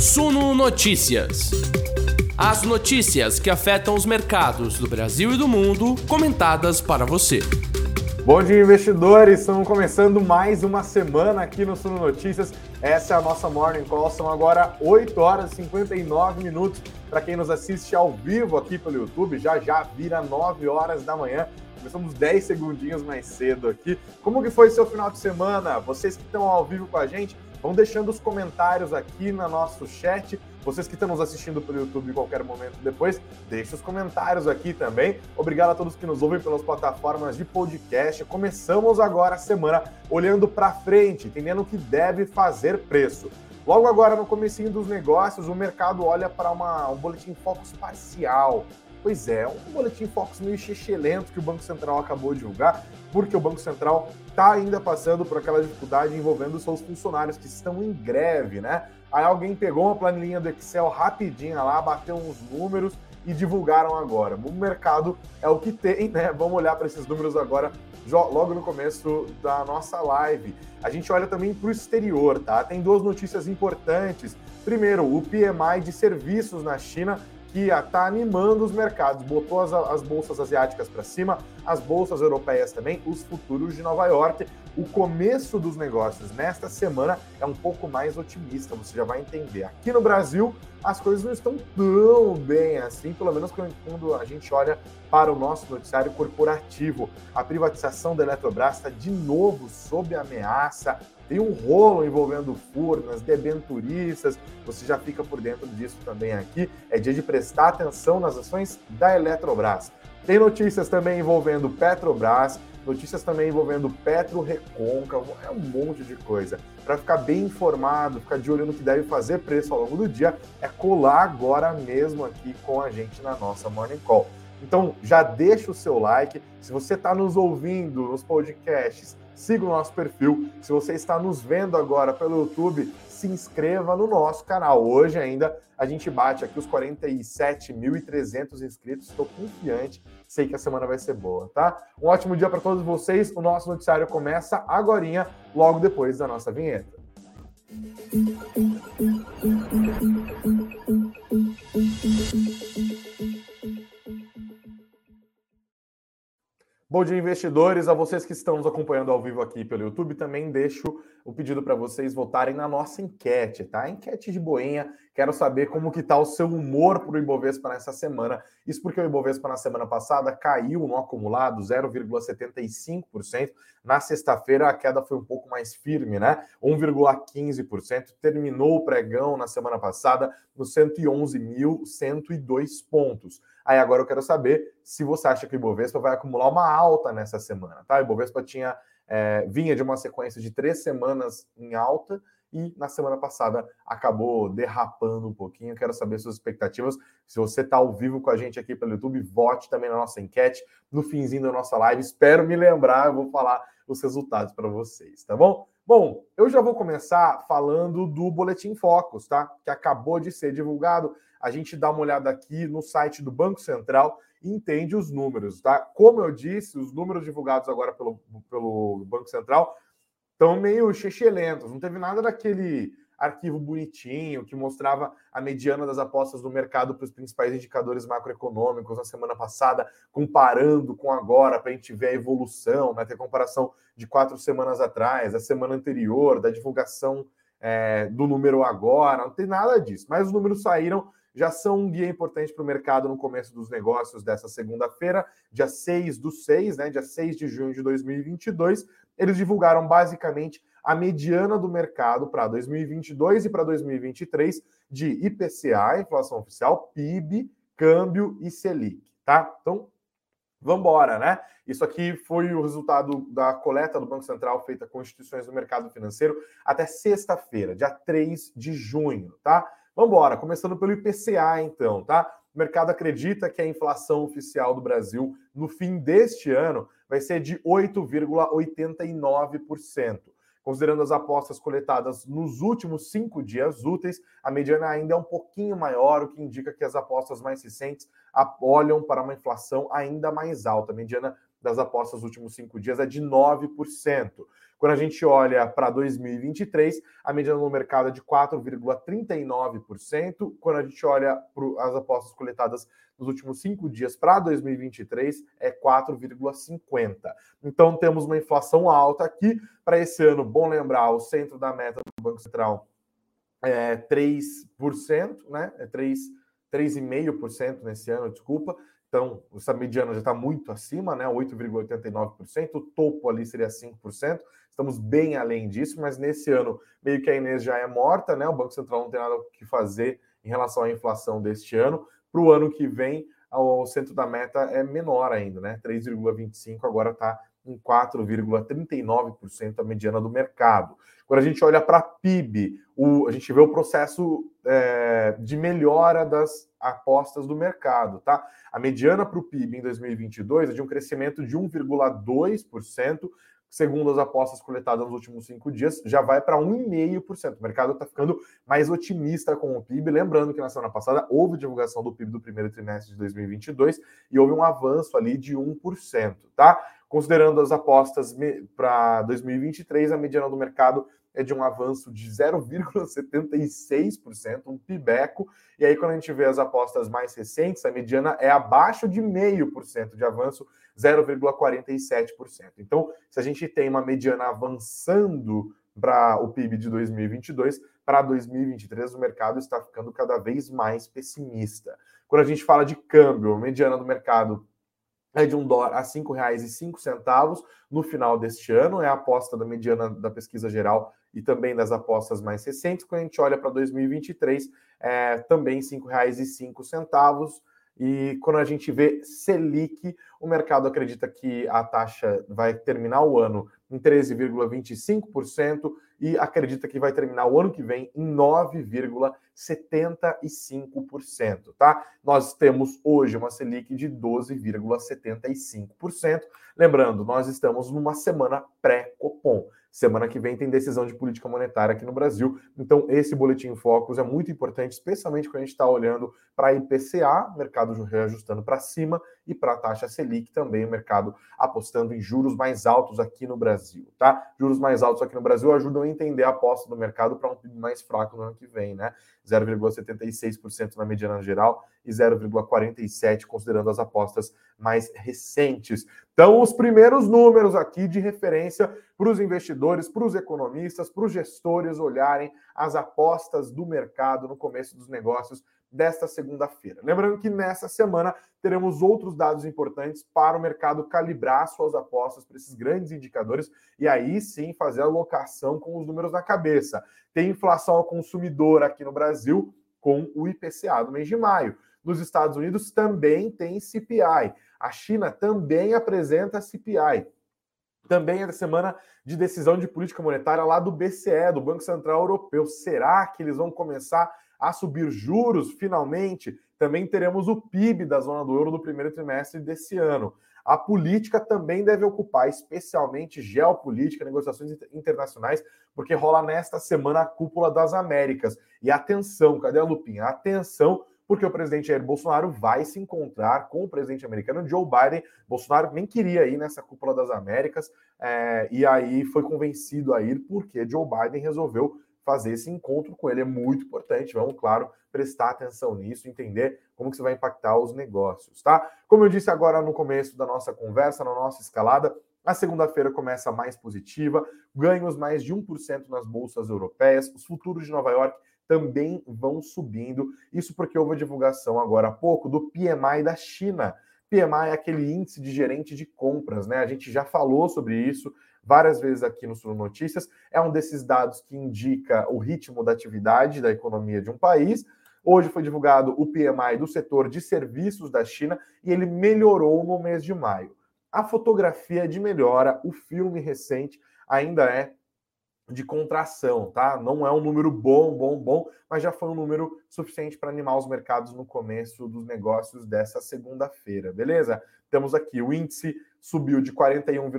Suno Notícias. As notícias que afetam os mercados do Brasil e do mundo, comentadas para você. Bom dia, investidores! Estamos começando mais uma semana aqui no Suno Notícias. Essa é a nossa Morning Call. São agora 8 horas e 59 minutos. Para quem nos assiste ao vivo aqui pelo YouTube, já já vira 9 horas da manhã. Começamos 10 segundinhos mais cedo aqui. Como que foi seu final de semana? Vocês que estão ao vivo com a gente, vão deixando os comentários aqui no nosso chat vocês que estão nos assistindo pelo YouTube em qualquer momento depois, deixe os comentários aqui também. Obrigado a todos que nos ouvem pelas plataformas de podcast. Começamos agora a semana olhando para frente, entendendo o que deve fazer preço. Logo agora, no comecinho dos negócios, o mercado olha para um boletim Focus parcial. Pois é, um boletim Focus meio lento que o Banco Central acabou de divulgar, porque o Banco Central está ainda passando por aquela dificuldade envolvendo seus funcionários que estão em greve, né? Aí alguém pegou uma planilhinha do Excel rapidinha lá, bateu uns números e divulgaram agora. O mercado é o que tem, né? Vamos olhar para esses números agora, logo no começo da nossa live. A gente olha também para o exterior, tá? Tem duas notícias importantes. Primeiro, o PMI de serviços na China que está animando os mercados, botou as, as bolsas asiáticas para cima, as bolsas europeias também, os futuros de Nova York. O começo dos negócios nesta semana é um pouco mais otimista, você já vai entender. Aqui no Brasil, as coisas não estão tão bem assim, pelo menos quando a gente olha para o nosso noticiário corporativo. A privatização da Eletrobras está de novo sob ameaça, tem um rolo envolvendo Furnas, debenturistas, você já fica por dentro disso também aqui. É dia de prestar atenção nas ações da Eletrobras. Tem notícias também envolvendo Petrobras, notícias também envolvendo Petro Recôncavo, é um monte de coisa. Para ficar bem informado, ficar de olho no que deve fazer preço ao longo do dia, é colar agora mesmo aqui com a gente na nossa Morning Call. Então, já deixa o seu like. Se você está nos ouvindo nos podcasts, siga o nosso perfil. Se você está nos vendo agora pelo YouTube, se inscreva no nosso canal. Hoje ainda a gente bate aqui os 47.300 inscritos. Estou confiante, sei que a semana vai ser boa, tá? Um ótimo dia para todos vocês. O nosso noticiário começa agora, logo depois da nossa vinheta. Bom dia, investidores. A vocês que estão nos acompanhando ao vivo aqui pelo YouTube, também deixo o pedido para vocês votarem na nossa enquete, tá? Enquete de boinha. Quero saber como que está o seu humor para o Ibovespa nessa semana. Isso porque o Ibovespa na semana passada caiu no acumulado 0,75%. Na sexta-feira a queda foi um pouco mais firme, né? 1,15%. Terminou o pregão na semana passada nos 111.102 pontos. Aí agora eu quero saber se você acha que o Ibovespa vai acumular uma alta nessa semana, tá? O Ibovespa tinha, é, vinha de uma sequência de três semanas em alta e na semana passada acabou derrapando um pouquinho. Quero saber suas expectativas. Se você está ao vivo com a gente aqui pelo YouTube, vote também na nossa enquete no finzinho da nossa live. Espero me lembrar, eu vou falar os resultados para vocês, tá bom? Bom, eu já vou começar falando do Boletim Focus, tá? Que acabou de ser divulgado. A gente dá uma olhada aqui no site do Banco Central e entende os números, tá? Como eu disse, os números divulgados agora pelo, pelo Banco Central estão meio chechelentos. Não teve nada daquele arquivo bonitinho que mostrava a mediana das apostas do mercado para os principais indicadores macroeconômicos na semana passada, comparando com agora, para a gente ver a evolução, né? ter comparação de quatro semanas atrás, da semana anterior, da divulgação é, do número agora, não tem nada disso. Mas os números saíram, já são um guia importante para o mercado no começo dos negócios dessa segunda-feira, dia 6 do 6, né? Dia 6 de junho de 2022. Eles divulgaram basicamente a mediana do mercado para 2022 e para 2023 de IPCA, inflação oficial, PIB, câmbio e Selic, tá? Então, vamos embora, né? Isso aqui foi o resultado da coleta do Banco Central feita com instituições do mercado financeiro até sexta-feira, dia 3 de junho, tá? Vamos embora, começando pelo IPCA então, tá? O mercado acredita que a inflação oficial do Brasil no fim deste ano vai ser de 8,89%. Considerando as apostas coletadas nos últimos cinco dias úteis, a mediana ainda é um pouquinho maior, o que indica que as apostas mais recentes olham para uma inflação ainda mais alta. A mediana das apostas nos últimos cinco dias é de 9%. Quando a gente olha para 2023, a mediana no mercado é de 4,39%. Quando a gente olha para as apostas coletadas nos últimos cinco dias para 2023, é 4,50%. Então temos uma inflação alta aqui. Para esse ano, bom lembrar, o centro da meta do Banco Central é 3%, né? É 3,5% nesse ano, desculpa. Então, essa mediana já está muito acima, né? 8,89%. O topo ali seria 5%. Estamos bem além disso, mas nesse ano, meio que a Inês já é morta, né? O Banco Central não tem nada o que fazer em relação à inflação deste ano. Para o ano que vem, o centro da meta é menor ainda, né? 3,25%, agora está em 4,39% a mediana do mercado. Quando a gente olha para PIB, o, a gente vê o processo é, de melhora das apostas do mercado, tá? A mediana para o PIB em 2022 é de um crescimento de 1,2%, segundo as apostas coletadas nos últimos cinco dias, já vai para 1,5%. O mercado está ficando mais otimista com o PIB. Lembrando que na semana passada houve divulgação do PIB do primeiro trimestre de 2022 e houve um avanço ali de 1%, tá? Considerando as apostas para 2023, a mediana do mercado é de um avanço de 0,76%, um pibeco. E aí, quando a gente vê as apostas mais recentes, a mediana é abaixo de 0,5% de avanço, 0,47%. Então, se a gente tem uma mediana avançando para o PIB de 2022, para 2023 o mercado está ficando cada vez mais pessimista. Quando a gente fala de câmbio, a mediana do mercado é de um dólar a R$ 5,05 no final deste ano, é a aposta da mediana da pesquisa geral e também das apostas mais recentes. Quando a gente olha para 2023, é, também R$ 5,05. E quando a gente vê Selic, o mercado acredita que a taxa vai terminar o ano em 13,25% e acredita que vai terminar o ano que vem em 9,75%, tá? Nós temos hoje uma Selic de 12,75%. Lembrando, nós estamos numa semana pré-Copom. Semana que vem tem decisão de política monetária aqui no Brasil. Então, esse boletim Focus é muito importante, especialmente quando a gente está olhando para IPCA, mercado reajustando para cima, e para a taxa Selic também, o mercado apostando em juros mais altos aqui no Brasil, tá? Juros mais altos aqui no Brasil ajudam a entender a aposta do mercado para um PIB mais fraco no ano que vem, né? 0,76% na mediana geral e 0,47% considerando as apostas mais recentes. Então, os primeiros números aqui de referência para os investidores, para os economistas, para os gestores olharem as apostas do mercado no começo dos negócios desta segunda-feira. Lembrando que nessa semana teremos outros dados importantes para o mercado calibrar suas apostas para esses grandes indicadores e aí sim fazer a alocação com os números na cabeça. Tem inflação ao consumidor aqui no Brasil com o IPCA do mês de maio. Nos Estados Unidos também tem CPI. A China também apresenta CPI. Também é semana de decisão de política monetária lá do BCE, do Banco Central Europeu. Será que eles vão começar a subir juros, finalmente, também teremos o PIB da zona do euro no primeiro trimestre desse ano. A política também deve ocupar, especialmente geopolítica, negociações internacionais, porque rola nesta semana a cúpula das Américas. E atenção, cadê a lupinha? Atenção, porque o presidente Jair Bolsonaro vai se encontrar com o presidente americano Joe Biden. Bolsonaro nem queria ir nessa cúpula das Américas, é, e aí foi convencido a ir porque Joe Biden resolveu fazer esse encontro com ele. É muito importante, vamos, claro, prestar atenção nisso, entender como que isso vai impactar os negócios, tá? Como eu disse agora no começo da nossa conversa, na nossa escalada, a segunda-feira começa mais positiva, ganhos mais de 1% nas bolsas europeias, os futuros de Nova York também vão subindo. Isso porque houve a divulgação agora há pouco do PMI da China. PMI é aquele índice de gerente de compras, né? A gente já falou sobre isso várias vezes aqui no Sul Notícias. É um desses dados que indica o ritmo da atividade da economia de um país. Hoje foi divulgado o PMI do setor de serviços da China e ele melhorou no mês de maio. A fotografia de melhora, o filme recente ainda é de contração, tá? Não é um número bom, bom, bom, mas já foi um número suficiente para animar os mercados no começo dos negócios dessa segunda-feira, beleza? Temos aqui o índice subiu de 41,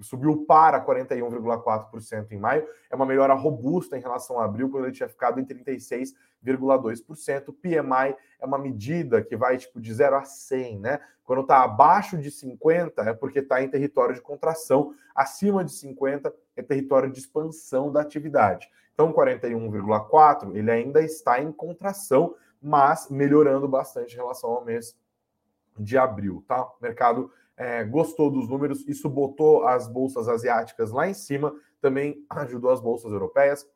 subiu para 41,4% em maio, é uma melhora robusta em relação a abril, quando ele tinha ficado em 36,2%. PMI é uma medida que vai tipo de 0 a 100, né? Quando está abaixo de 50 é porque está em território de contração, acima de 50 é território de expansão da atividade. Então, 41,4 ele ainda está em contração, mas melhorando bastante em relação ao mês de abril, tá? O mercado é, gostou dos números, isso botou as bolsas asiáticas lá em cima, também ajudou as bolsas europeias.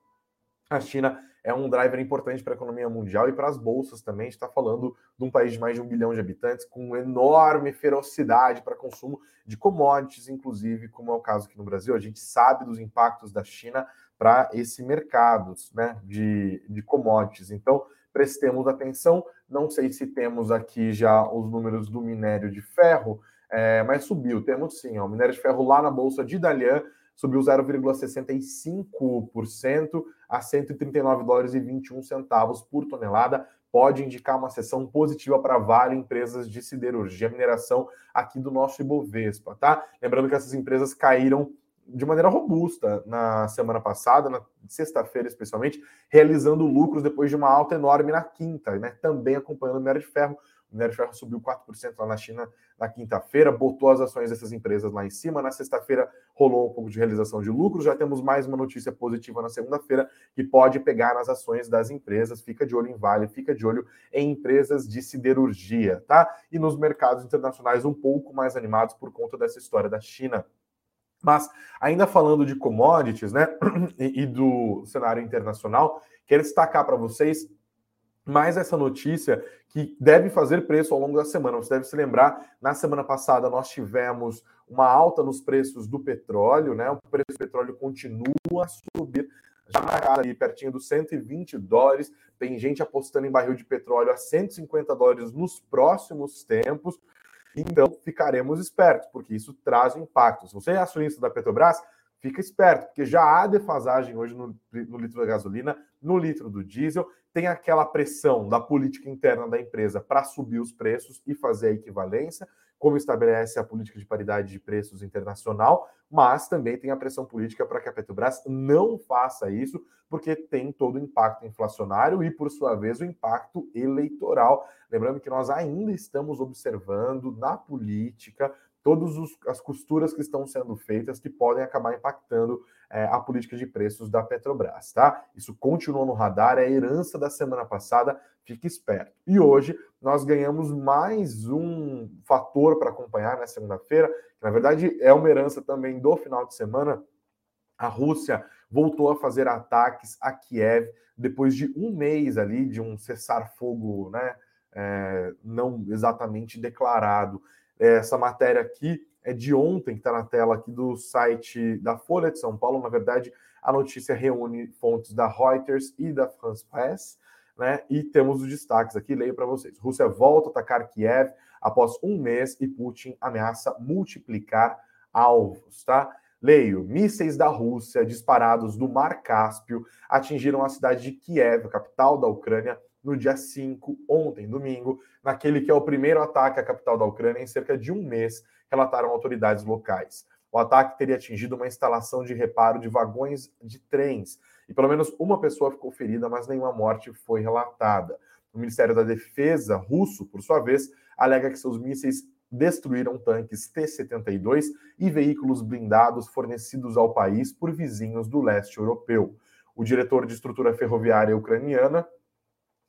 A China é um driver importante para a economia mundial e para as bolsas também. A gente está falando de um país de mais de um bilhão de habitantes, com enorme ferocidade para consumo de commodities, inclusive, como é o caso aqui no Brasil. A gente sabe dos impactos da China para esse mercado né, de, de commodities. Então, prestemos atenção. Não sei se temos aqui já os números do minério de ferro, é, mas subiu. Temos sim, ó, o minério de ferro lá na bolsa de Dalian subiu 0,65% a 139 dólares e 21 centavos por tonelada. Pode indicar uma sessão positiva para Vale, empresas de siderurgia, mineração aqui do nosso Ibovespa, tá? Lembrando que essas empresas caíram de maneira robusta na semana passada, na sexta-feira especialmente, realizando lucros depois de uma alta enorme na quinta, né? Também acompanhando o minério de ferro. O minério de ferro subiu 4% lá na China na quinta-feira, botou as ações dessas empresas lá em cima. Na sexta-feira rolou um pouco de realização de lucros. Já temos mais uma notícia positiva na segunda-feira que pode pegar nas ações das empresas. Fica de olho em Vale, fica de olho em empresas de siderurgia, tá? E nos mercados internacionais um pouco mais animados por conta dessa história da China. Mas, ainda falando de commodities, né, e, e do cenário internacional, quero destacar para vocês mais essa notícia que deve fazer preço ao longo da semana. Você deve se lembrar, na semana passada nós tivemos uma alta nos preços do petróleo, né? O preço do petróleo continua a subir, já ali pertinho dos 120 dólares. Tem gente apostando em barril de petróleo a 150 dólares nos próximos tempos. Então, ficaremos espertos, porque isso traz impacto. Se você é acionista da Petrobras, fica esperto, porque já há defasagem hoje no, no, litro da gasolina, no litro do diesel, tem aquela pressão da política interna da empresa para subir os preços e fazer a equivalência, como estabelece a política de paridade de preços internacional, mas também tem a pressão política para que a Petrobras não faça isso, porque tem todo o impacto inflacionário e, por sua vez, o impacto eleitoral. Lembrando que nós ainda estamos observando na política todas as costuras que estão sendo feitas que podem acabar impactando é, a política de preços da Petrobras, tá? Isso continua no radar, é a herança da semana passada, fique esperto. E hoje nós ganhamos mais um fator para acompanhar na segunda-feira, que na verdade é uma herança também do final de semana. A Rússia voltou a fazer ataques a Kiev depois de um mês ali de um cessar-fogo, né? É, não exatamente declarado. Essa matéria aqui é de ontem, que está na tela aqui do site da Folha de São Paulo. Na verdade, a notícia reúne fontes da Reuters e da France Press, né? E temos os destaques aqui, leio para vocês. Rússia volta a atacar Kiev após um mês e Putin ameaça multiplicar alvos, tá? Leio: mísseis da Rússia disparados do Mar Cáspio atingiram a cidade de Kiev, capital da Ucrânia, no dia 5, ontem, domingo, naquele que é o primeiro ataque à capital da Ucrânia em cerca de um mês, relataram autoridades locais. O ataque teria atingido uma instalação de reparo de vagões de trens e pelo menos uma pessoa ficou ferida, mas nenhuma morte foi relatada. O Ministério da Defesa russo, por sua vez, alega que seus mísseis destruíram tanques T-72 e veículos blindados fornecidos ao país por vizinhos do leste europeu. O diretor de estrutura ferroviária ucraniana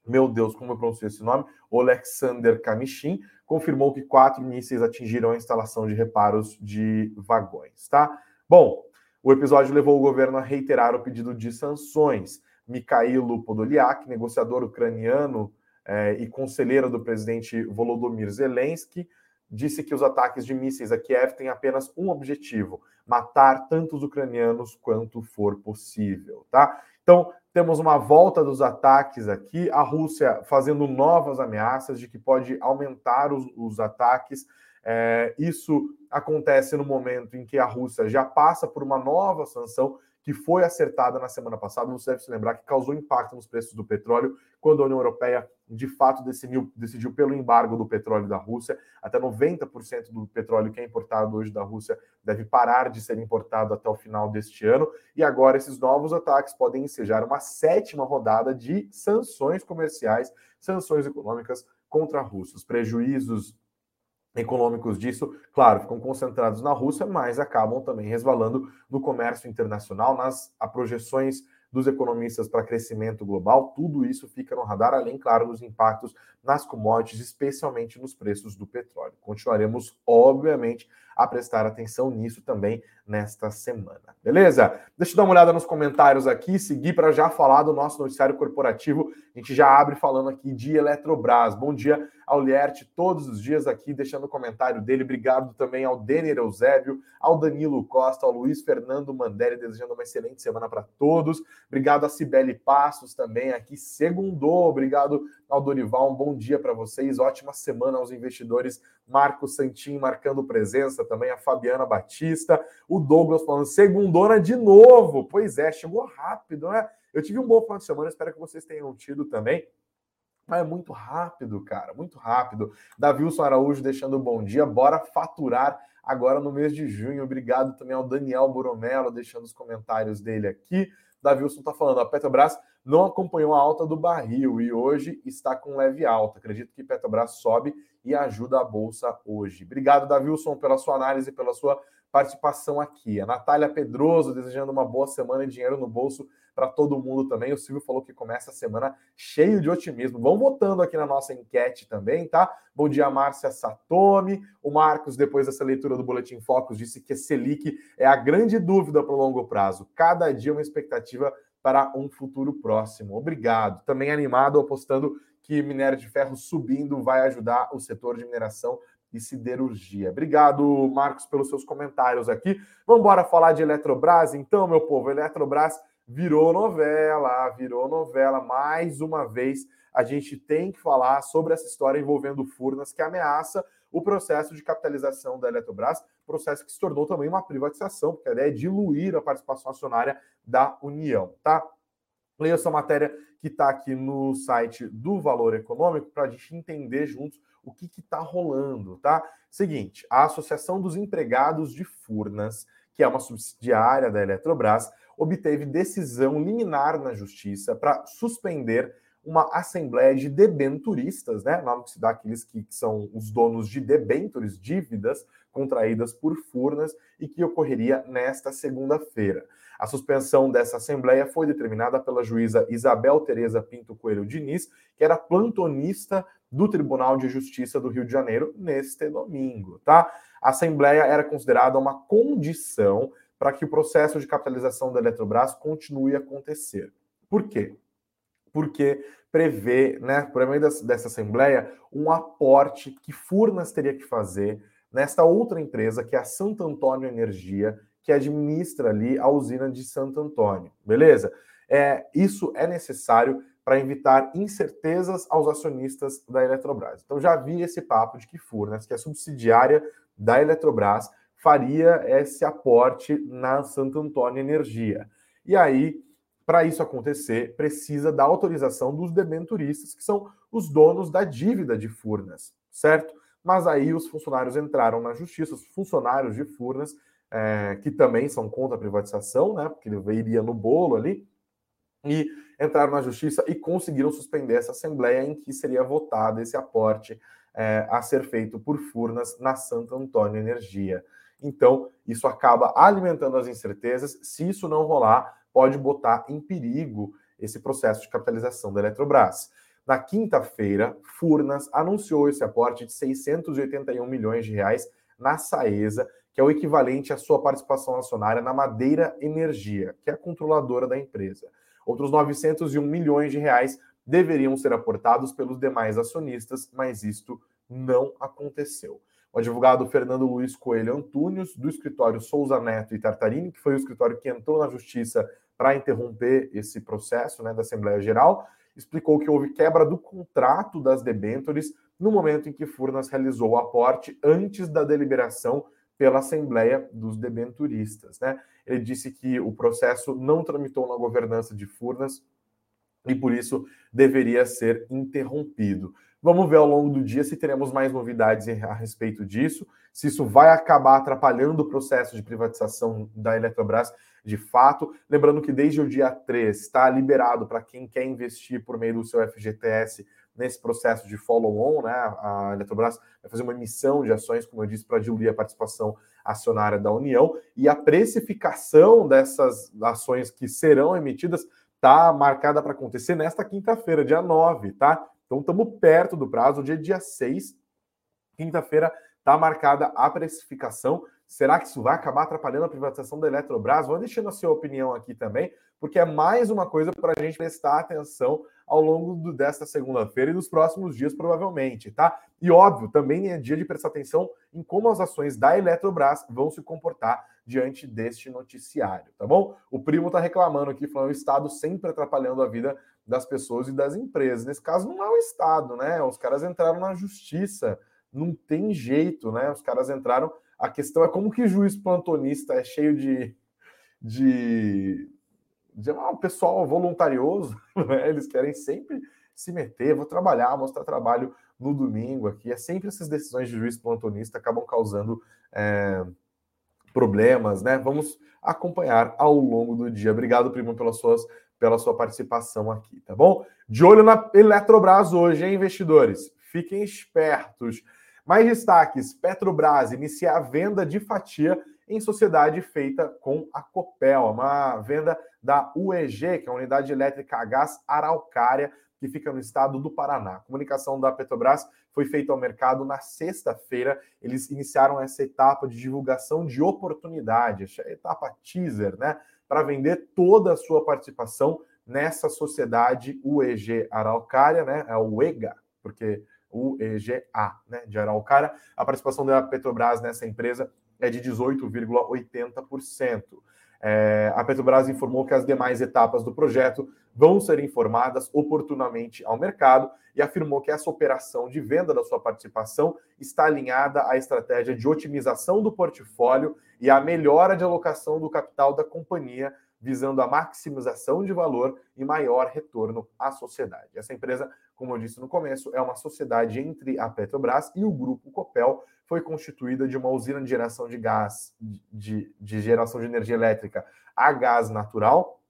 meu Deus, como eu pronuncio esse nome, Alexander Kamishin, confirmou que quatro mísseis atingiram a instalação de reparos de vagões, tá? Bom, o episódio levou o governo a reiterar o pedido de sanções. Mikhailo Podolyak, negociador ucraniano eh, e conselheiro do presidente Volodymyr Zelensky, disse que os ataques de mísseis a Kiev têm apenas um objetivo: matar tantos ucranianos quanto for possível, tá? Então, temos uma volta dos ataques aqui, a Rússia fazendo novas ameaças de que pode aumentar os, os ataques. É, isso acontece no momento em que a Rússia já passa por uma nova sanção que foi acertada na semana passada. Você deve se lembrar que causou impacto nos preços do petróleo quando a União Europeia de fato decidiu, decidiu pelo embargo do petróleo da Rússia. Até 90% do petróleo que é importado hoje da Rússia deve parar de ser importado até o final deste ano. E agora esses novos ataques podem ensejar uma sétima rodada de sanções comerciais, sanções econômicas contra a Rússia. Os prejuízos econômicos disso, claro, ficam concentrados na Rússia, mas acabam também resvalando no comércio internacional, nas projeções dos economistas para crescimento global, tudo isso fica no radar, além, claro, dos impactos nas commodities, especialmente nos preços do petróleo. Continuaremos, obviamente, a prestar atenção nisso também nesta semana. Beleza? Deixa eu dar uma olhada nos comentários aqui, seguir para já falar do nosso noticiário corporativo. A gente já abre falando aqui de Eletrobras. Bom dia ao Lierte, todos os dias aqui, deixando o comentário dele. Obrigado também ao Denner Eusébio, ao Danilo Costa, ao Luiz Fernando Mandelli, desejando uma excelente semana para todos. Obrigado a Cibele Passos também aqui, segundou. Obrigado ao Dorival, um bom dia para vocês. Ótima semana aos investidores. Marcos Santin marcando presença também, a Fabiana Batista, o Douglas falando segundona de novo. Pois é, chegou rápido, né? Eu tive um bom final de semana, espero que vocês tenham tido também. Mas é muito rápido, cara, muito rápido. Davilson Araújo deixando um bom dia. Bora faturar agora no mês de junho. Obrigado também ao Daniel Boromelo deixando os comentários dele aqui. Davilson está falando, a Petrobras não acompanhou a alta do barril e hoje está com leve alta. Acredito que Petrobras sobe e ajuda a bolsa hoje. Obrigado, Davilson, pela sua análise, pela sua participação aqui. A Natália Pedroso desejando uma boa semana e dinheiro no bolso para todo mundo também. O Silvio falou que começa a semana cheio de otimismo. Vão votando aqui na nossa enquete também, tá? Bom dia, Márcia Satomi. O Marcos, depois dessa leitura do Boletim Focus, disse que a Selic é a grande dúvida para o longo prazo. Cada dia uma expectativa para um futuro próximo. Obrigado. Também animado, apostando que minério de ferro subindo vai ajudar o setor de mineração e siderurgia. Obrigado, Marcos, pelos seus comentários aqui. Vamos embora falar de Eletrobras, então, meu povo. Eletrobras virou novela, virou novela. Mais uma vez, a gente tem que falar sobre essa história envolvendo Furnas, que ameaça o processo de capitalização da Eletrobras, processo que se tornou também uma privatização, porque a ideia é diluir a participação acionária da União, tá? Leia essa matéria que está aqui no site do Valor Econômico para a gente entender juntos o que está rolando, tá? Seguinte, a Associação dos Empregados de Furnas, que é uma subsidiária da Eletrobras, obteve decisão liminar na justiça para suspender uma assembleia de debenturistas, né? Nome que se dá aqueles que são os donos de debentures, dívidas contraídas por Furnas e que ocorreria nesta segunda-feira. A suspensão dessa assembleia foi determinada pela juíza Isabel Tereza Pinto Coelho Diniz, que era plantonista do Tribunal de Justiça do Rio de Janeiro neste domingo, tá? A assembleia era considerada uma condição para que o processo de capitalização da Eletrobras continue a acontecer. Por quê? porque prevê, né, por meio dessa assembleia, um aporte que Furnas teria que fazer nesta outra empresa, que é a Santo Antônio Energia, que administra ali a usina de Santo Antônio, beleza? É, isso é necessário para evitar incertezas aos acionistas da Eletrobras. Então já vi esse papo de que Furnas, que é subsidiária da Eletrobras, faria esse aporte na Santo Antônio Energia. E aí para isso acontecer, precisa da autorização dos debenturistas, que são os donos da dívida de Furnas, certo? Mas aí os funcionários entraram na justiça, os funcionários de Furnas, é, que também são contra a privatização, né? Porque ele iria no bolo ali, e entraram na justiça e conseguiram suspender essa assembleia em que seria votado esse aporte é, a ser feito por Furnas na Santo Antônio Energia. Então, isso acaba alimentando as incertezas. Se isso não rolar, pode botar em perigo esse processo de capitalização da Eletrobras. Na quinta-feira, Furnas anunciou esse aporte de 681 milhões de reais na Saesa, que é o equivalente à sua participação acionária na Madeira Energia, que é a controladora da empresa. Outros 901 milhões de reais deveriam ser aportados pelos demais acionistas, mas isto não aconteceu. O advogado Fernando Luiz Coelho Antúnios, do escritório Souza Neto e Tartarini, que foi o escritório que entrou na justiça para interromper esse processo né, da Assembleia Geral, explicou que houve quebra do contrato das debêntures no momento em que Furnas realizou o aporte antes da deliberação pela Assembleia dos Debenturistas. Né? ele disse que o processo não tramitou na governança de Furnas e por isso deveria ser interrompido. Vamos ver ao longo do dia se teremos mais novidades a respeito disso, se isso vai acabar atrapalhando o processo de privatização da Eletrobras de fato. Lembrando que desde o dia 3 está liberado para quem quer investir por meio do seu FGTS nesse processo de follow-on, né? A Eletrobras vai fazer uma emissão de ações, como eu disse, para diluir a participação acionária da União, e a precificação dessas ações que serão emitidas está marcada para acontecer nesta quinta-feira, dia 9, tá? Então estamos perto do prazo, dia dia 6, quinta-feira, está marcada a precificação. Será que isso vai acabar atrapalhando a privatização da Eletrobras? Vou deixando a sua opinião aqui também, porque é mais uma coisa para a gente prestar atenção ao longo do, desta segunda-feira e dos próximos dias, provavelmente, tá? E óbvio, também é dia de prestar atenção em como as ações da Eletrobras vão se comportar diante deste noticiário, tá bom? O primo está reclamando aqui, falando o Estado sempre atrapalhando a vida das pessoas e das empresas. Nesse caso, não é o Estado, né? Os caras entraram na justiça, não tem jeito, né? Os caras entraram. A questão é como que juiz plantonista é cheio de. de, de ah, pessoal voluntarioso, né? Eles querem sempre se meter, vou trabalhar, mostrar trabalho no domingo aqui. É sempre essas decisões de juiz plantonista acabam causando. É, problemas, né? Vamos acompanhar ao longo do dia. Obrigado, primo, pelas suas, pela sua participação aqui, tá bom? De olho na Eletrobras hoje, hein, investidores? Fiquem espertos. Mais destaques: Petrobras inicia a venda de fatia em sociedade feita com a Copel, uma venda da UEG, que é a Unidade Elétrica a Gás Araucária, que fica no estado do Paraná. A comunicação da Petrobras foi feita ao mercado na sexta-feira. Eles iniciaram essa etapa de divulgação de oportunidade, a etapa teaser, né, para vender toda a sua participação nessa sociedade UEG Araucária, né, é o EGA, porque UEGA, né, de Araucária. A participação da Petrobras nessa empresa é de 18,80%. É, a Petrobras informou que as demais etapas do projeto vão ser informadas oportunamente ao mercado e afirmou que essa operação de venda da sua participação está alinhada à estratégia de otimização do portfólio e à melhora de alocação do capital da companhia, visando a maximização de valor e maior retorno à sociedade. Essa empresa, como eu disse no começo, é uma sociedade entre a Petrobras e o grupo Copel, foi constituída de uma usina de geração de gás, de, de geração de energia elétrica a gás natural,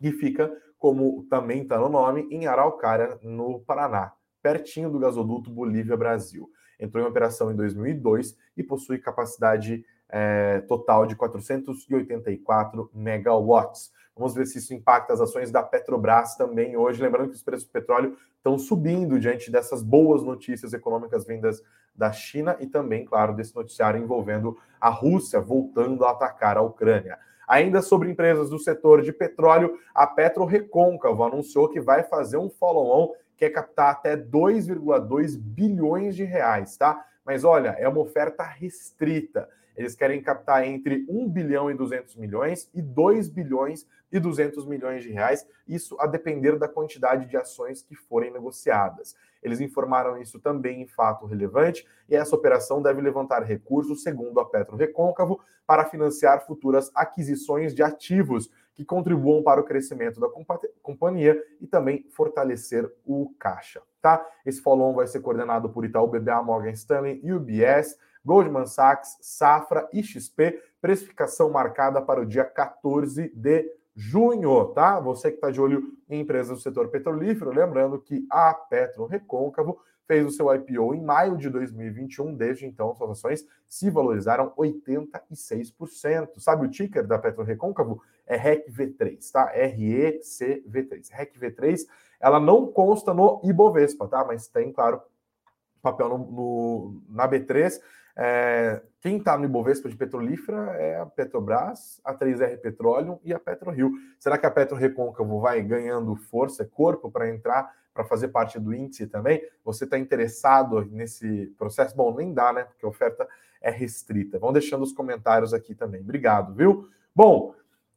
que fica, como também está no nome, em Araucária, no Paraná, pertinho do gasoduto Bolívia-Brasil. Entrou em operação em 2002 e possui capacidade é, total de 484 megawatts. Vamos ver se isso impacta as ações da Petrobras também hoje. Lembrando que os preços do petróleo estão subindo diante dessas boas notícias econômicas vindas da China e também, claro, desse noticiário envolvendo a Rússia voltando a atacar a Ucrânia. Ainda sobre empresas do setor de petróleo, a Petro Recôncavo anunciou que vai fazer um follow-on que é captar até 2,2 bilhões de reais, tá? Mas olha, é uma oferta restrita. Eles querem captar entre 1 bilhão e 200 milhões e 2 bilhões e 200 milhões de reais, isso a depender da quantidade de ações que forem negociadas. Eles informaram isso também em fato relevante e essa operação deve levantar recursos, segundo a Petro Recôncavo, para financiar futuras aquisições de ativos que contribuam para o crescimento da companhia e também fortalecer o caixa, tá? Esse follow vai ser coordenado por Itaú BBA, Morgan Stanley, UBS, Goldman Sachs, Safra e XP, precificação marcada para o dia 14 de junho, tá? Você que está de olho em empresas do setor petrolífero, lembrando que a Petro Recôncavo fez o seu IPO em maio de 2021, desde então suas ações se valorizaram 86%. Sabe o ticker da Petro Recôncavo? É RECV3, tá? R-E-C-V3. RECV3, ela não consta no Ibovespa, tá? Mas tem, claro, papel no, no na B3 é, quem está no Ibovespa de petrolífera é a Petrobras, a 3R Petroleum e a PetroRio. Será que a Petro vai ganhando força, corpo para entrar, para fazer parte do índice também? Você está interessado nesse processo? Bom, nem dá, né? Porque a oferta é restrita. Vão deixando os comentários aqui também. Obrigado, viu? Bom,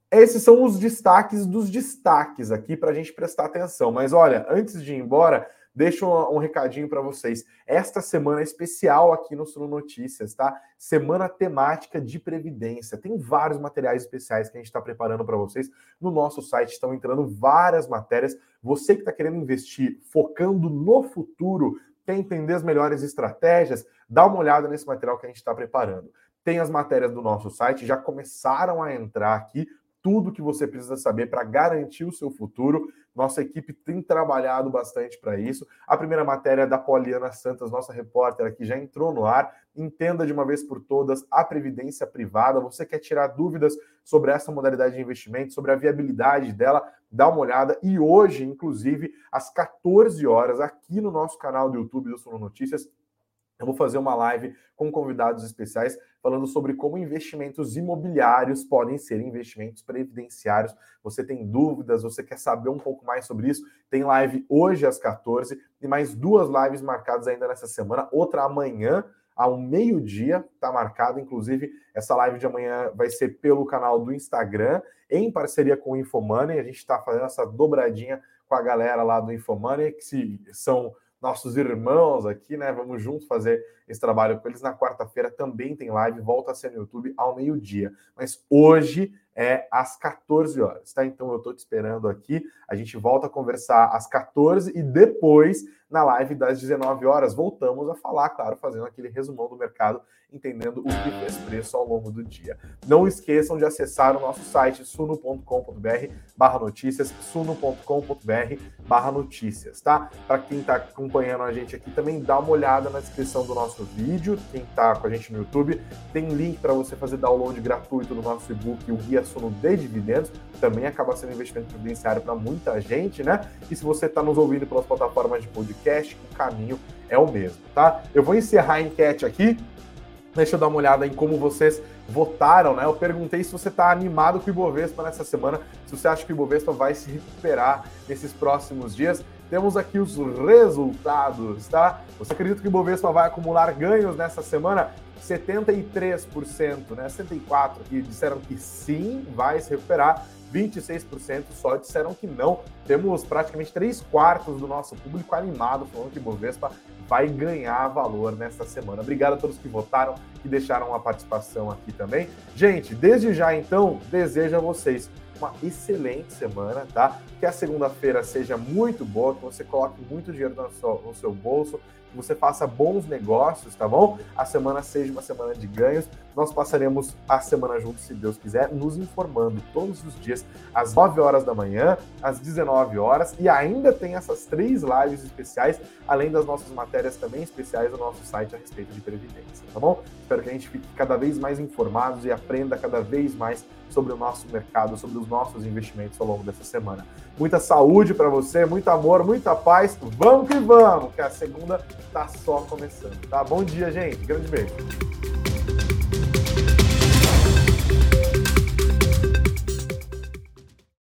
esses são os destaques dos destaques aqui para a gente prestar atenção. Mas olha, antes de ir embora, deixo um, um recadinho para vocês. Esta semana é especial aqui no Suno Notícias, tá? Semana temática de previdência. Tem vários materiais especiais que a gente está preparando para vocês. No nosso site estão entrando várias matérias. Você que está querendo investir focando no futuro, quer entender as melhores estratégias, dá uma olhada nesse material que a gente está preparando. Tem as matérias do nosso site, já começaram a entrar aqui tudo que você precisa saber para garantir o seu futuro. Nossa equipe tem trabalhado bastante para isso. A primeira matéria é da Poliana Santos, nossa repórter aqui, já entrou no ar. Entenda de uma vez por todas a previdência privada. Você quer tirar dúvidas sobre essa modalidade de investimento, sobre a viabilidade dela? Dá uma olhada. E hoje, inclusive, às 14 horas, aqui no nosso canal do YouTube do Sono Notícias, eu vou fazer uma live com convidados especiais falando sobre como investimentos imobiliários podem ser investimentos previdenciários. Você tem dúvidas, você quer saber um pouco mais sobre isso? Tem live hoje às 14 e mais duas lives marcadas ainda nessa semana, outra amanhã ao meio-dia, está marcado. Inclusive, essa live de amanhã vai ser pelo canal do Instagram, em parceria com o Infomoney. A gente está fazendo essa dobradinha com a galera lá do Infomoney, que se, são nossos irmãos aqui, né? Vamos juntos fazer esse trabalho com eles. Na quarta-feira também tem live, volta a ser no YouTube ao meio-dia. Mas hoje é às 14 horas, tá? Então eu estou te esperando aqui. A gente volta a conversar às 14 e depois, na live das 19 horas, voltamos a falar, claro, fazendo aquele resumão do mercado, entendendo o que fez preço ao longo do dia. Não esqueçam de acessar o nosso site suno.com.br barra notícias, suno.com.br barra notícias, tá? Para quem está acompanhando a gente aqui também, dá uma olhada na descrição do nosso vídeo. Quem está com a gente no YouTube, tem link para você fazer download gratuito do nosso e-book, o Guia Sono de Dividendos. Também acaba sendo investimento previdenciário para muita gente, né? E se você está nos ouvindo pelas plataformas de podcast, o caminho é o mesmo, tá? Eu vou encerrar a enquete aqui. Deixa eu dar uma olhada em como vocês votaram, né? Eu perguntei se você está animado com o Ibovespa nessa semana, se você acha que o Ibovespa vai se recuperar nesses próximos dias. Temos aqui os resultados, tá? Você acredita que o Ibovespa vai acumular ganhos nessa semana? 73%, né? 64% que disseram que sim, vai se recuperar. 26% só disseram que não. Temos praticamente 3 quartos do nosso público animado falando que Bovespa vai ganhar valor nesta semana. Obrigado a todos que votaram e deixaram a participação aqui também. Gente, desde já então, desejo a vocês uma excelente semana, tá? Que a segunda-feira seja muito boa, que você coloque muito dinheiro no seu, no seu bolso, você faça bons negócios, tá bom? A semana seja uma semana de ganhos. Nós passaremos a semana juntos, se Deus quiser, nos informando todos os dias, às 9 horas da manhã, às 19 horas, e ainda tem essas três lives especiais, além das nossas matérias também especiais no nosso site a respeito de previdência, tá bom? Espero que a gente fique cada vez mais informados e aprenda cada vez mais sobre o nosso mercado, sobre os nossos investimentos ao longo dessa semana. Muita saúde para você, muito amor, muita paz. Vamos que vamos, que a segunda tá só começando, tá? Bom dia, gente. Grande beijo.